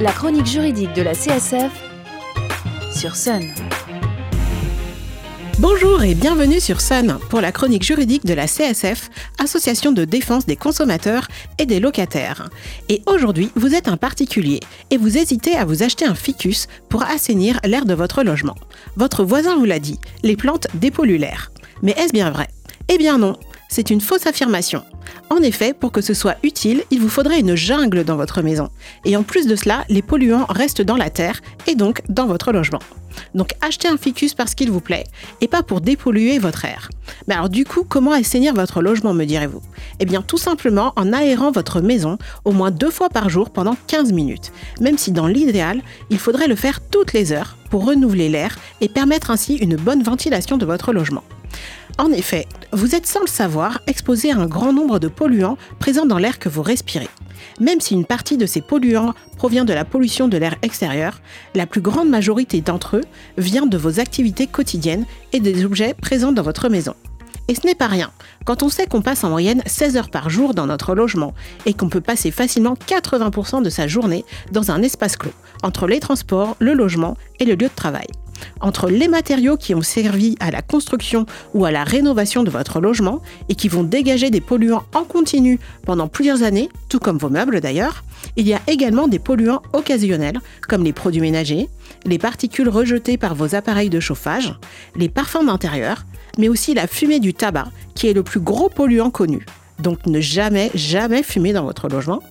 La chronique juridique de la CSF sur Sun. Bonjour et bienvenue sur Sun pour la chronique juridique de la CSF, Association de défense des consommateurs et des locataires. Et aujourd'hui, vous êtes un particulier et vous hésitez à vous acheter un ficus pour assainir l'air de votre logement. Votre voisin vous l'a dit, les plantes dépolluent l'air. Mais est-ce bien vrai? Eh bien non, c'est une fausse affirmation. En effet, pour que ce soit utile, il vous faudrait une jungle dans votre maison. Et en plus de cela, les polluants restent dans la terre et donc dans votre logement. Donc achetez un ficus parce qu'il vous plaît et pas pour dépolluer votre air. Mais alors du coup, comment assainir votre logement, me direz-vous? Eh bien tout simplement en aérant votre maison au moins deux fois par jour pendant 15 minutes, même si dans l'idéal, il faudrait le faire toutes les heures pour renouveler l'air et permettre ainsi une bonne ventilation de votre logement. En effet, vous êtes sans le savoir exposé à un grand nombre de polluants présents dans l'air que vous respirez. Même si une partie de ces polluants provient de la pollution de l'air extérieur, la plus grande majorité d'entre eux vient de vos activités quotidiennes et des objets présents dans votre maison. Et ce n'est pas rien, quand on sait qu'on passe en moyenne 16 heures par jour dans notre logement et qu'on peut passer facilement 80% de sa journée dans un espace clos, entre les transports, le logement et le lieu de travail entre les matériaux qui ont servi à la construction ou à la rénovation de votre logement et qui vont dégager des polluants en continu pendant plusieurs années, tout comme vos meubles d'ailleurs, il y a également des polluants occasionnels comme les produits ménagers, les particules rejetées par vos appareils de chauffage, les parfums d'intérieur, mais aussi la fumée du tabac qui est le plus gros polluant connu. Donc ne jamais, jamais fumer dans votre logement.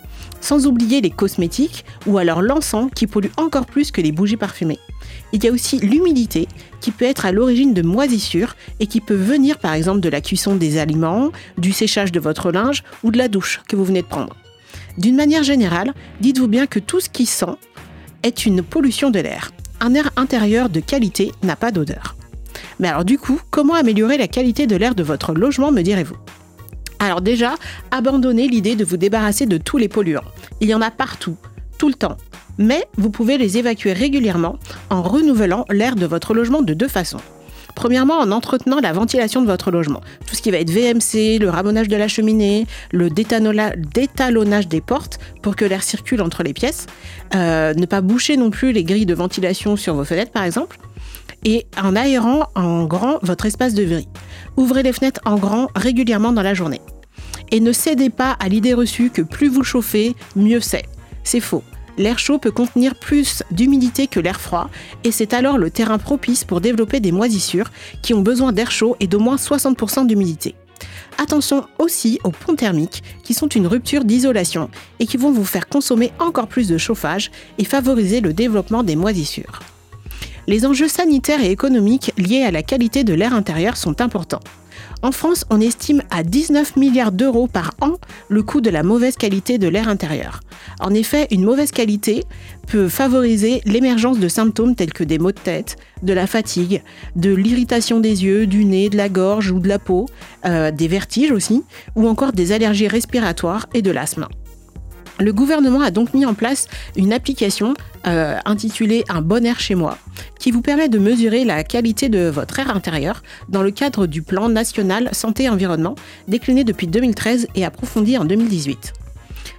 Sans oublier les cosmétiques ou alors l'encens qui pollue encore plus que les bougies parfumées. Il y a aussi l'humidité qui peut être à l'origine de moisissures et qui peut venir par exemple de la cuisson des aliments, du séchage de votre linge ou de la douche que vous venez de prendre. D'une manière générale, dites-vous bien que tout ce qui sent est une pollution de l'air. Un air intérieur de qualité n'a pas d'odeur. Mais alors du coup, comment améliorer la qualité de l'air de votre logement, me direz-vous? Alors déjà, abandonnez l'idée de vous débarrasser de tous les polluants. Il y en a partout, tout le temps mais vous pouvez les évacuer régulièrement en renouvelant l'air de votre logement de deux façons. Premièrement, en entretenant la ventilation de votre logement. Tout ce qui va être VMC, le ramonage de la cheminée, le détalonnage des portes pour que l'air circule entre les pièces. Euh, ne pas boucher non plus les grilles de ventilation sur vos fenêtres, par exemple. Et en aérant en grand votre espace de vie. Ouvrez les fenêtres en grand régulièrement dans la journée. Et ne cédez pas à l'idée reçue que plus vous chauffez, mieux c'est. C'est faux l'air chaud peut contenir plus d'humidité que l'air froid et c'est alors le terrain propice pour développer des moisissures qui ont besoin d'air chaud et d'au moins 60% d'humidité. Attention aussi aux ponts thermiques qui sont une rupture d'isolation et qui vont vous faire consommer encore plus de chauffage et favoriser le développement des moisissures. Les enjeux sanitaires et économiques liés à la qualité de l'air intérieur sont importants. En France, on estime à 19 milliards d'euros par an le coût de la mauvaise qualité de l'air intérieur. En effet, une mauvaise qualité peut favoriser l'émergence de symptômes tels que des maux de tête, de la fatigue, de l'irritation des yeux, du nez, de la gorge ou de la peau, euh, des vertiges aussi, ou encore des allergies respiratoires et de l'asthme. Le gouvernement a donc mis en place une application euh, intitulée Un bon air chez moi, qui vous permet de mesurer la qualité de votre air intérieur dans le cadre du plan national santé-environnement décliné depuis 2013 et approfondi en 2018.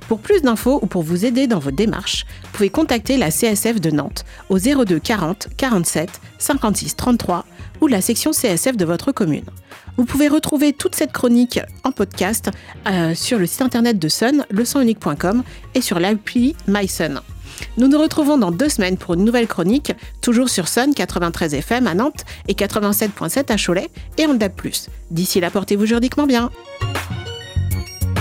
Pour plus d'infos ou pour vous aider dans vos démarches, vous pouvez contacter la CSF de Nantes au 02 40 47 56 33 ou la section CSF de votre commune. Vous pouvez retrouver toute cette chronique en podcast euh, sur le site internet de Sun, leçonunique.com et sur l'appli MySun. Nous nous retrouvons dans deux semaines pour une nouvelle chronique, toujours sur Sun 93 FM à Nantes et 87.7 à Cholet et en DAB+. D'ici là, portez-vous juridiquement bien.